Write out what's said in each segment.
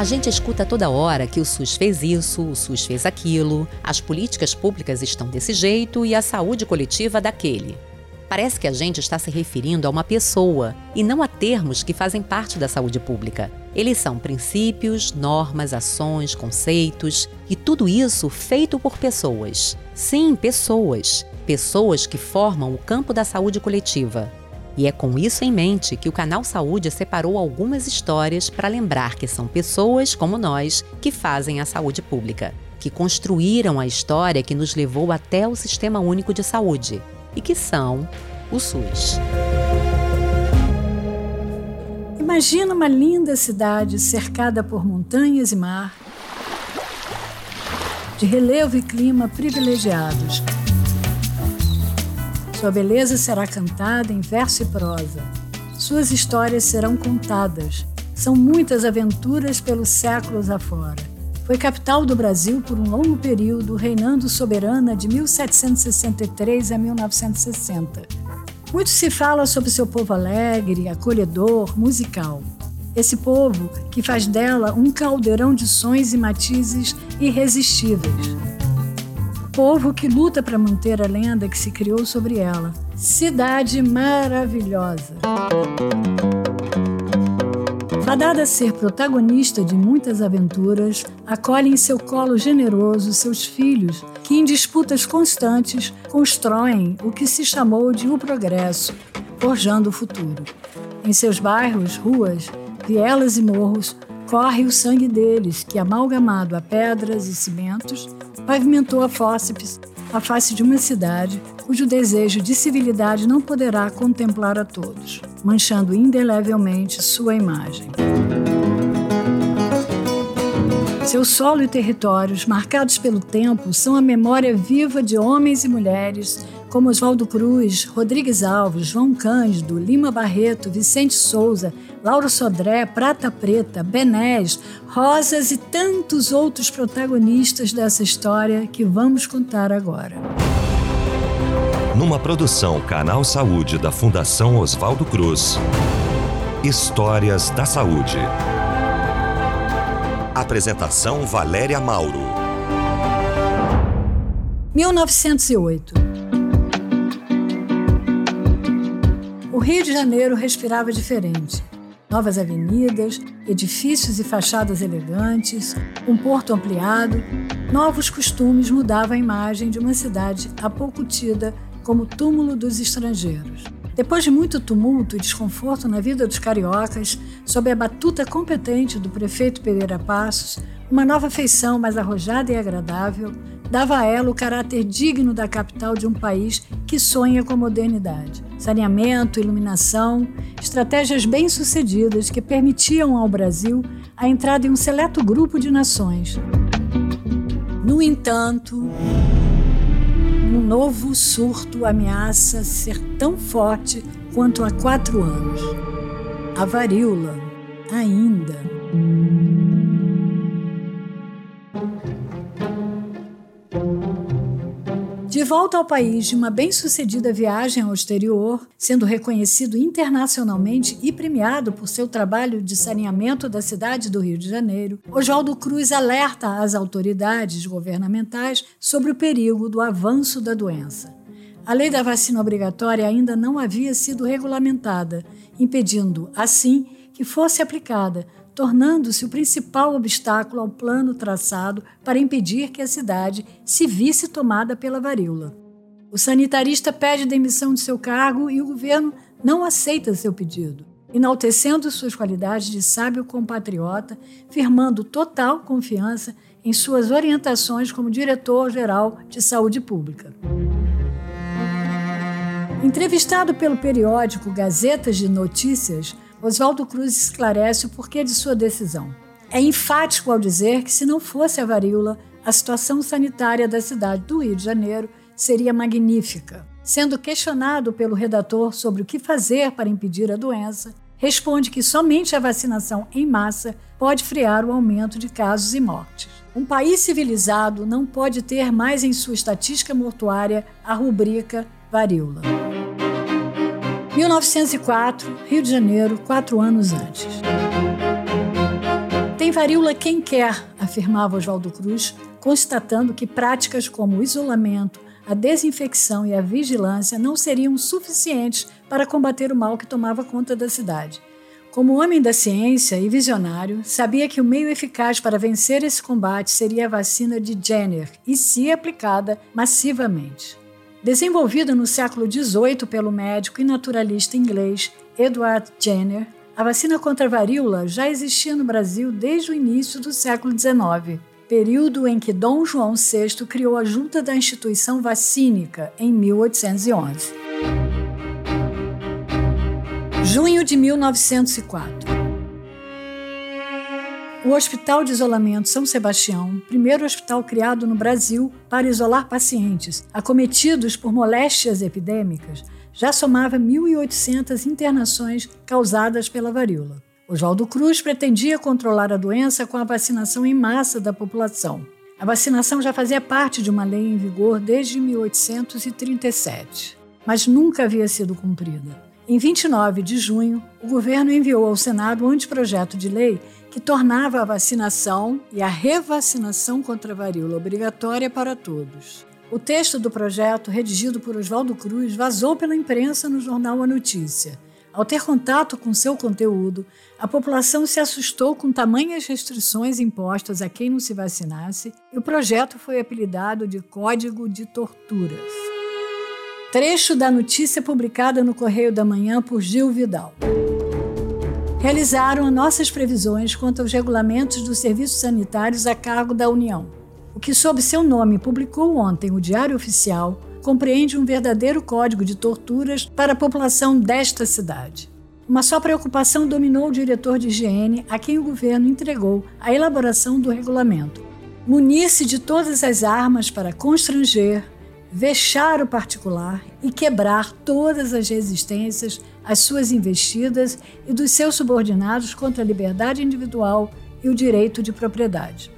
A gente escuta toda hora que o SUS fez isso, o SUS fez aquilo, as políticas públicas estão desse jeito e a saúde coletiva daquele. Parece que a gente está se referindo a uma pessoa e não a termos que fazem parte da saúde pública. Eles são princípios, normas, ações, conceitos e tudo isso feito por pessoas. Sim, pessoas. Pessoas que formam o campo da saúde coletiva. E é com isso em mente que o Canal Saúde separou algumas histórias para lembrar que são pessoas como nós que fazem a saúde pública, que construíram a história que nos levou até o Sistema Único de Saúde e que são o SUS. Imagina uma linda cidade cercada por montanhas e mar, de relevo e clima privilegiados. Sua beleza será cantada em verso e prosa. Suas histórias serão contadas. São muitas aventuras pelos séculos afora. Foi capital do Brasil por um longo período, reinando soberana de 1763 a 1960. Muito se fala sobre seu povo alegre, acolhedor, musical. Esse povo que faz dela um caldeirão de sons e matizes irresistíveis. Povo que luta para manter a lenda que se criou sobre ela. Cidade maravilhosa. Fadada a ser protagonista de muitas aventuras, acolhe em seu colo generoso seus filhos, que em disputas constantes constroem o que se chamou de o progresso, forjando o futuro. Em seus bairros, ruas, vielas e morros, corre o sangue deles, que, amalgamado a pedras e cimentos, pavimentou a fósseis a face de uma cidade cujo desejo de civilidade não poderá contemplar a todos, manchando indelevelmente sua imagem. Seu solo e territórios, marcados pelo tempo, são a memória viva de homens e mulheres como Oswaldo Cruz, Rodrigues Alves, João Cândido, Lima Barreto, Vicente Souza, Lauro Sodré, Prata Preta, Benés, Rosas e tantos outros protagonistas dessa história que vamos contar agora. Numa produção Canal Saúde da Fundação Oswaldo Cruz. Histórias da Saúde. Apresentação Valéria Mauro. 1908 Rio de Janeiro respirava diferente. Novas avenidas, edifícios e fachadas elegantes, um porto ampliado, novos costumes mudavam a imagem de uma cidade há pouco tida como túmulo dos estrangeiros. Depois de muito tumulto e desconforto na vida dos cariocas, sob a batuta competente do prefeito Pereira Passos, uma nova feição mais arrojada e agradável dava a ela o caráter digno da capital de um país que sonha com a modernidade. Saneamento, iluminação, estratégias bem-sucedidas que permitiam ao Brasil a entrada em um seleto grupo de nações. No entanto, um novo surto ameaça ser tão forte quanto há quatro anos. A varíola, ainda. De volta ao país de uma bem-sucedida viagem ao exterior, sendo reconhecido internacionalmente e premiado por seu trabalho de saneamento da cidade do Rio de Janeiro, Oswaldo Cruz alerta as autoridades governamentais sobre o perigo do avanço da doença. A lei da vacina obrigatória ainda não havia sido regulamentada, impedindo, assim, que fosse aplicada, tornando-se o principal obstáculo ao plano traçado para impedir que a cidade se visse tomada pela varíola. O sanitarista pede demissão de seu cargo e o governo não aceita seu pedido, enaltecendo suas qualidades de sábio compatriota, firmando total confiança em suas orientações como diretor-geral de saúde pública. Entrevistado pelo periódico Gazetas de Notícias, Oswaldo Cruz esclarece o porquê de sua decisão. É enfático ao dizer que, se não fosse a varíola, a situação sanitária da cidade do Rio de Janeiro seria magnífica. Sendo questionado pelo redator sobre o que fazer para impedir a doença, responde que somente a vacinação em massa pode frear o aumento de casos e mortes. Um país civilizado não pode ter mais em sua estatística mortuária a rubrica varíola. 1904, Rio de Janeiro, quatro anos antes. Tem varíola quem quer, afirmava Oswaldo Cruz, constatando que práticas como o isolamento, a desinfecção e a vigilância não seriam suficientes para combater o mal que tomava conta da cidade. Como homem da ciência e visionário, sabia que o meio eficaz para vencer esse combate seria a vacina de Jenner e, se aplicada massivamente. Desenvolvida no século XVIII pelo médico e naturalista inglês Edward Jenner, a vacina contra a varíola já existia no Brasil desde o início do século XIX, período em que Dom João VI criou a Junta da Instituição Vacínica, em 1811. Junho de 1904. O Hospital de Isolamento São Sebastião, primeiro hospital criado no Brasil para isolar pacientes acometidos por moléstias epidêmicas, já somava 1.800 internações causadas pela varíola. Oswaldo Cruz pretendia controlar a doença com a vacinação em massa da população. A vacinação já fazia parte de uma lei em vigor desde 1837, mas nunca havia sido cumprida. Em 29 de junho, o governo enviou ao Senado um anteprojeto de lei que tornava a vacinação e a revacinação contra a varíola obrigatória para todos. O texto do projeto, redigido por Oswaldo Cruz, vazou pela imprensa no jornal A Notícia. Ao ter contato com seu conteúdo, a população se assustou com tamanhas restrições impostas a quem não se vacinasse e o projeto foi apelidado de Código de Torturas. Trecho da notícia publicada no Correio da Manhã por Gil Vidal. Realizaram nossas previsões quanto aos regulamentos dos serviços sanitários a cargo da União. O que, sob seu nome, publicou ontem o Diário Oficial, compreende um verdadeiro código de torturas para a população desta cidade. Uma só preocupação dominou o diretor de higiene, a quem o governo entregou a elaboração do regulamento. Munir-se de todas as armas para constranger, vexar o particular e quebrar todas as resistências às suas investidas e dos seus subordinados contra a liberdade individual e o direito de propriedade.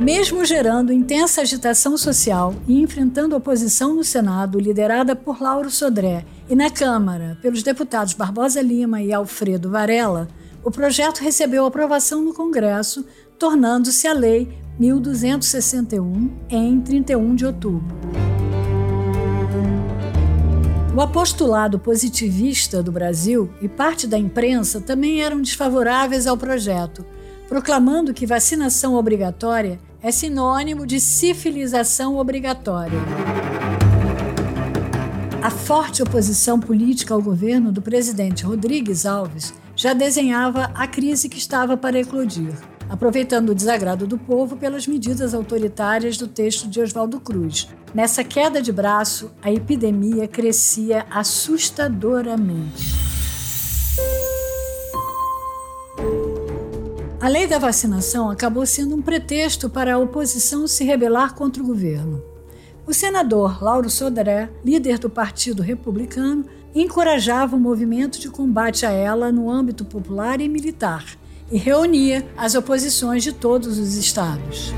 Mesmo gerando intensa agitação social e enfrentando oposição no Senado, liderada por Lauro Sodré, e na Câmara, pelos deputados Barbosa Lima e Alfredo Varela, o projeto recebeu aprovação no Congresso, tornando-se a lei 1261, em 31 de outubro. O apostolado positivista do Brasil e parte da imprensa também eram desfavoráveis ao projeto, proclamando que vacinação obrigatória é sinônimo de civilização obrigatória. A forte oposição política ao governo do presidente Rodrigues Alves já desenhava a crise que estava para eclodir aproveitando o desagrado do povo pelas medidas autoritárias do texto de Oswaldo Cruz. Nessa queda de braço, a epidemia crescia assustadoramente. A lei da vacinação acabou sendo um pretexto para a oposição se rebelar contra o governo. O senador Lauro Sodré, líder do Partido Republicano, encorajava o movimento de combate a ela no âmbito popular e militar e reunia as oposições de todos os estados.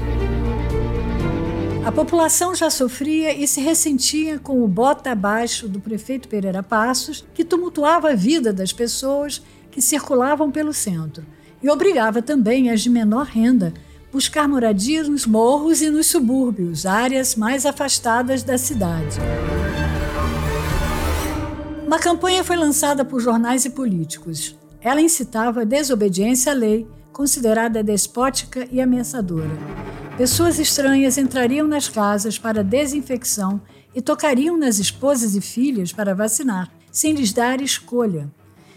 A população já sofria e se ressentia com o bota abaixo do prefeito Pereira Passos, que tumultuava a vida das pessoas que circulavam pelo centro e obrigava também as de menor renda buscar moradia nos morros e nos subúrbios, áreas mais afastadas da cidade. Uma campanha foi lançada por jornais e políticos. Ela incitava a desobediência à lei, considerada despótica e ameaçadora. Pessoas estranhas entrariam nas casas para desinfecção e tocariam nas esposas e filhas para vacinar, sem lhes dar escolha.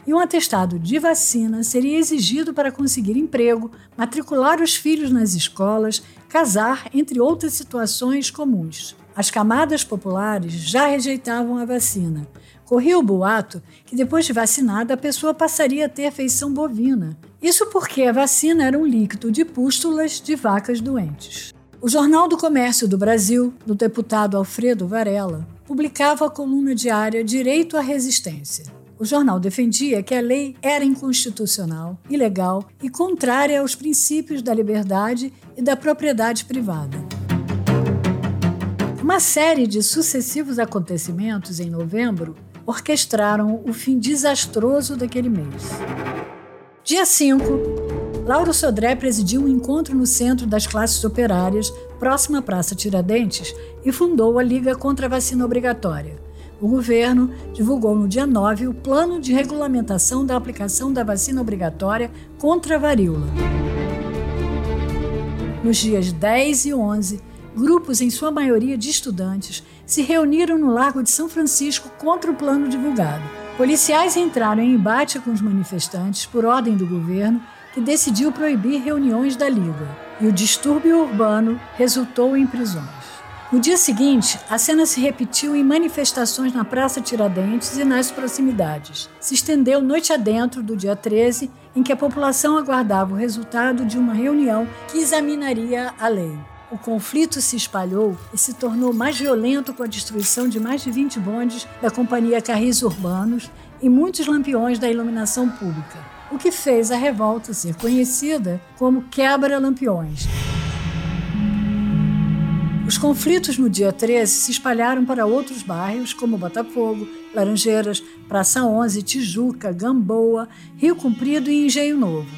E um atestado de vacina seria exigido para conseguir emprego, matricular os filhos nas escolas, casar, entre outras situações comuns. As camadas populares já rejeitavam a vacina, Corria o boato que depois de vacinada a pessoa passaria a ter feição bovina. Isso porque a vacina era um líquido de pústulas de vacas doentes. O Jornal do Comércio do Brasil, do deputado Alfredo Varela, publicava a coluna diária Direito à Resistência. O jornal defendia que a lei era inconstitucional, ilegal e contrária aos princípios da liberdade e da propriedade privada. Uma série de sucessivos acontecimentos em novembro orquestraram o fim desastroso daquele mês. Dia 5, Lauro Sodré presidiu um encontro no centro das classes operárias, próxima à Praça Tiradentes, e fundou a Liga contra a Vacina Obrigatória. O governo divulgou no dia 9 o plano de regulamentação da aplicação da vacina obrigatória contra a varíola. Nos dias 10 e 11, grupos, em sua maioria de estudantes, se reuniram no Largo de São Francisco contra o plano divulgado. Policiais entraram em embate com os manifestantes por ordem do governo, que decidiu proibir reuniões da Liga, e o distúrbio urbano resultou em prisões. No dia seguinte, a cena se repetiu em manifestações na Praça Tiradentes e nas proximidades. Se estendeu noite adentro do dia 13, em que a população aguardava o resultado de uma reunião que examinaria a lei. O conflito se espalhou e se tornou mais violento com a destruição de mais de 20 bondes da Companhia Carris Urbanos e muitos lampiões da iluminação pública, o que fez a revolta ser conhecida como Quebra-Lampiões. Os conflitos no dia 13 se espalharam para outros bairros, como Botafogo, Laranjeiras, Praça 11, Tijuca, Gamboa, Rio Comprido e Engenho Novo.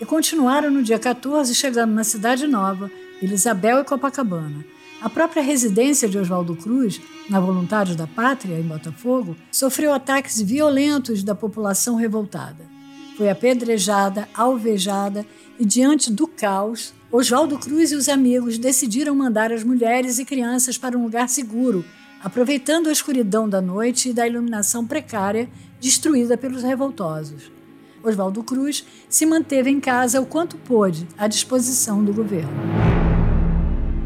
E continuaram no dia 14, chegando na Cidade Nova, Vila Isabel e Copacabana. A própria residência de Oswaldo Cruz, na Voluntários da Pátria, em Botafogo, sofreu ataques violentos da população revoltada. Foi apedrejada, alvejada e, diante do caos, Oswaldo Cruz e os amigos decidiram mandar as mulheres e crianças para um lugar seguro, aproveitando a escuridão da noite e da iluminação precária destruída pelos revoltosos. Oswaldo Cruz se manteve em casa o quanto pôde à disposição do governo.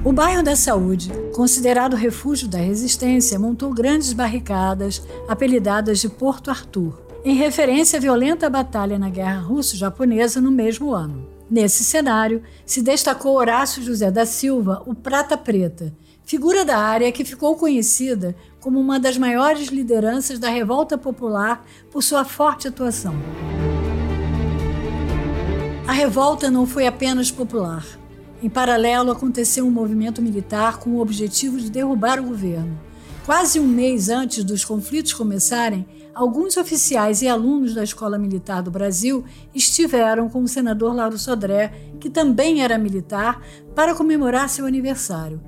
O bairro da Saúde, considerado refúgio da resistência, montou grandes barricadas, apelidadas de Porto Arthur, em referência à violenta batalha na Guerra Russo-Japonesa no mesmo ano. Nesse cenário, se destacou Horácio José da Silva, o Prata Preta, figura da área que ficou conhecida como uma das maiores lideranças da revolta popular por sua forte atuação. A revolta não foi apenas popular. Em paralelo, aconteceu um movimento militar com o objetivo de derrubar o governo. Quase um mês antes dos conflitos começarem, alguns oficiais e alunos da Escola Militar do Brasil estiveram com o senador Lauro Sodré, que também era militar, para comemorar seu aniversário.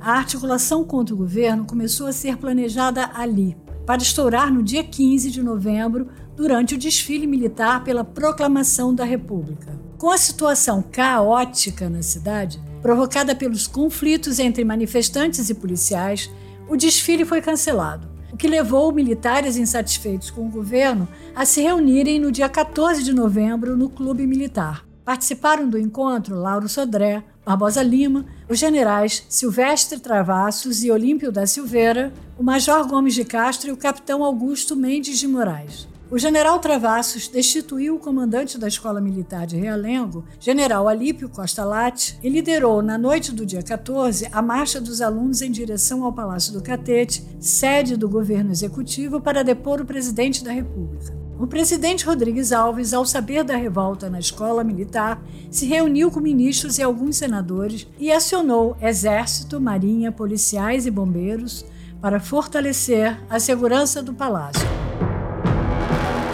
A articulação contra o governo começou a ser planejada ali, para estourar no dia 15 de novembro, durante o desfile militar pela proclamação da República. Com a situação caótica na cidade, provocada pelos conflitos entre manifestantes e policiais, o desfile foi cancelado o que levou militares insatisfeitos com o governo a se reunirem no dia 14 de novembro no Clube Militar. Participaram do encontro Lauro Sodré, Barbosa Lima, os generais Silvestre Travassos e Olímpio da Silveira, o Major Gomes de Castro e o capitão Augusto Mendes de Moraes. O general Travassos destituiu o comandante da Escola Militar de Realengo, general Alípio Costa Late, e liderou, na noite do dia 14, a marcha dos alunos em direção ao Palácio do Catete, sede do governo executivo, para depor o presidente da República. O presidente Rodrigues Alves, ao saber da revolta na escola militar, se reuniu com ministros e alguns senadores e acionou exército, marinha, policiais e bombeiros para fortalecer a segurança do palácio.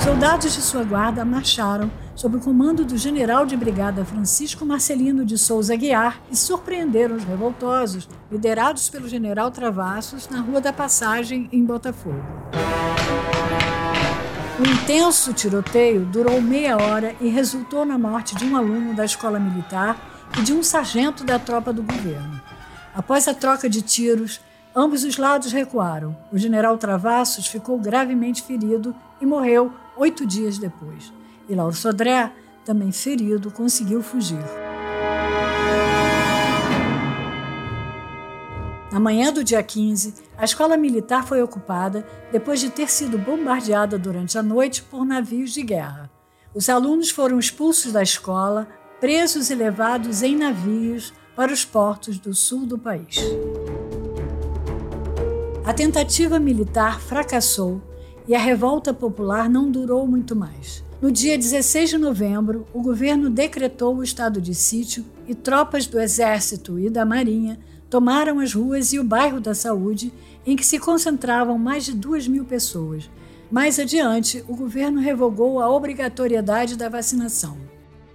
Soldados de sua guarda marcharam sob o comando do general de brigada Francisco Marcelino de Souza Guiar e surpreenderam os revoltosos, liderados pelo general Travassos, na Rua da Passagem, em Botafogo. O intenso tiroteio durou meia hora e resultou na morte de um aluno da escola militar e de um sargento da tropa do governo. Após a troca de tiros, ambos os lados recuaram. O general Travassos ficou gravemente ferido e morreu oito dias depois. E Lauro Sodré, também ferido, conseguiu fugir. Na manhã do dia 15, a escola militar foi ocupada depois de ter sido bombardeada durante a noite por navios de guerra. Os alunos foram expulsos da escola, presos e levados em navios para os portos do sul do país. A tentativa militar fracassou e a revolta popular não durou muito mais. No dia 16 de novembro, o governo decretou o estado de sítio e tropas do Exército e da Marinha tomaram as ruas e o bairro da Saúde, em que se concentravam mais de duas mil pessoas. Mais adiante, o governo revogou a obrigatoriedade da vacinação.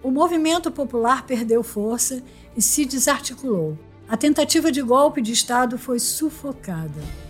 o movimento popular perdeu força e se desarticulou. A tentativa de golpe de Estado foi sufocada.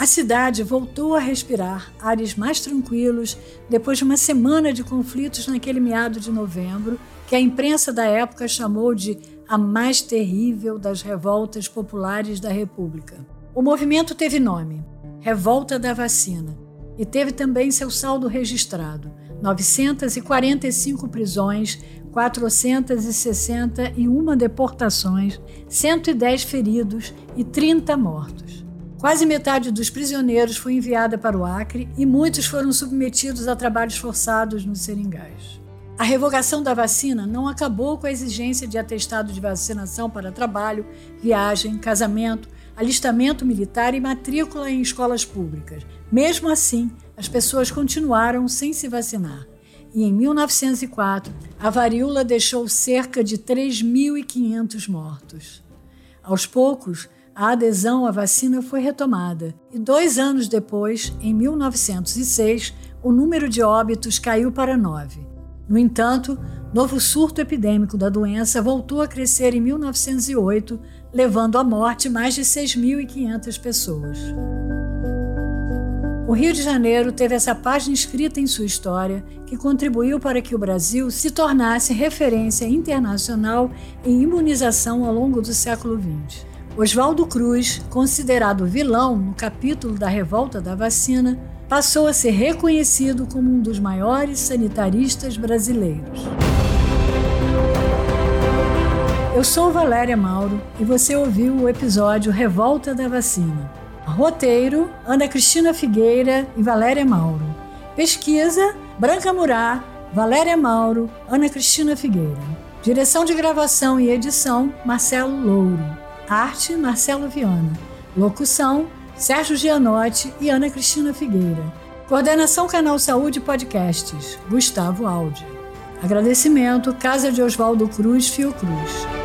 A cidade voltou a respirar ares mais tranquilos depois de uma semana de conflitos naquele meado de novembro, que a imprensa da época chamou de a mais terrível das revoltas populares da República. O movimento teve nome: Revolta da Vacina, e teve também seu saldo registrado: 945 prisões, 461 deportações, 110 feridos e 30 mortos. Quase metade dos prisioneiros foi enviada para o Acre e muitos foram submetidos a trabalhos forçados nos seringais. A revogação da vacina não acabou com a exigência de atestado de vacinação para trabalho, viagem, casamento, alistamento militar e matrícula em escolas públicas. Mesmo assim, as pessoas continuaram sem se vacinar e em 1904 a varíola deixou cerca de 3.500 mortos. Aos poucos, a adesão à vacina foi retomada e dois anos depois, em 1906, o número de óbitos caiu para nove. No entanto, novo surto epidêmico da doença voltou a crescer em 1908, levando à morte mais de 6.500 pessoas. O Rio de Janeiro teve essa página escrita em sua história que contribuiu para que o Brasil se tornasse referência internacional em imunização ao longo do século XX. Oswaldo Cruz, considerado vilão no capítulo da revolta da vacina, passou a ser reconhecido como um dos maiores sanitaristas brasileiros. Eu sou Valéria Mauro e você ouviu o episódio Revolta da Vacina. Roteiro: Ana Cristina Figueira e Valéria Mauro. Pesquisa: Branca Murá, Valéria Mauro, Ana Cristina Figueira. Direção de gravação e edição: Marcelo Louro. Arte: Marcelo Viana. Locução: Sérgio Gianotti e Ana Cristina Figueira. Coordenação Canal Saúde Podcasts: Gustavo Aldi. Agradecimento: Casa de Oswaldo Cruz Fiocruz.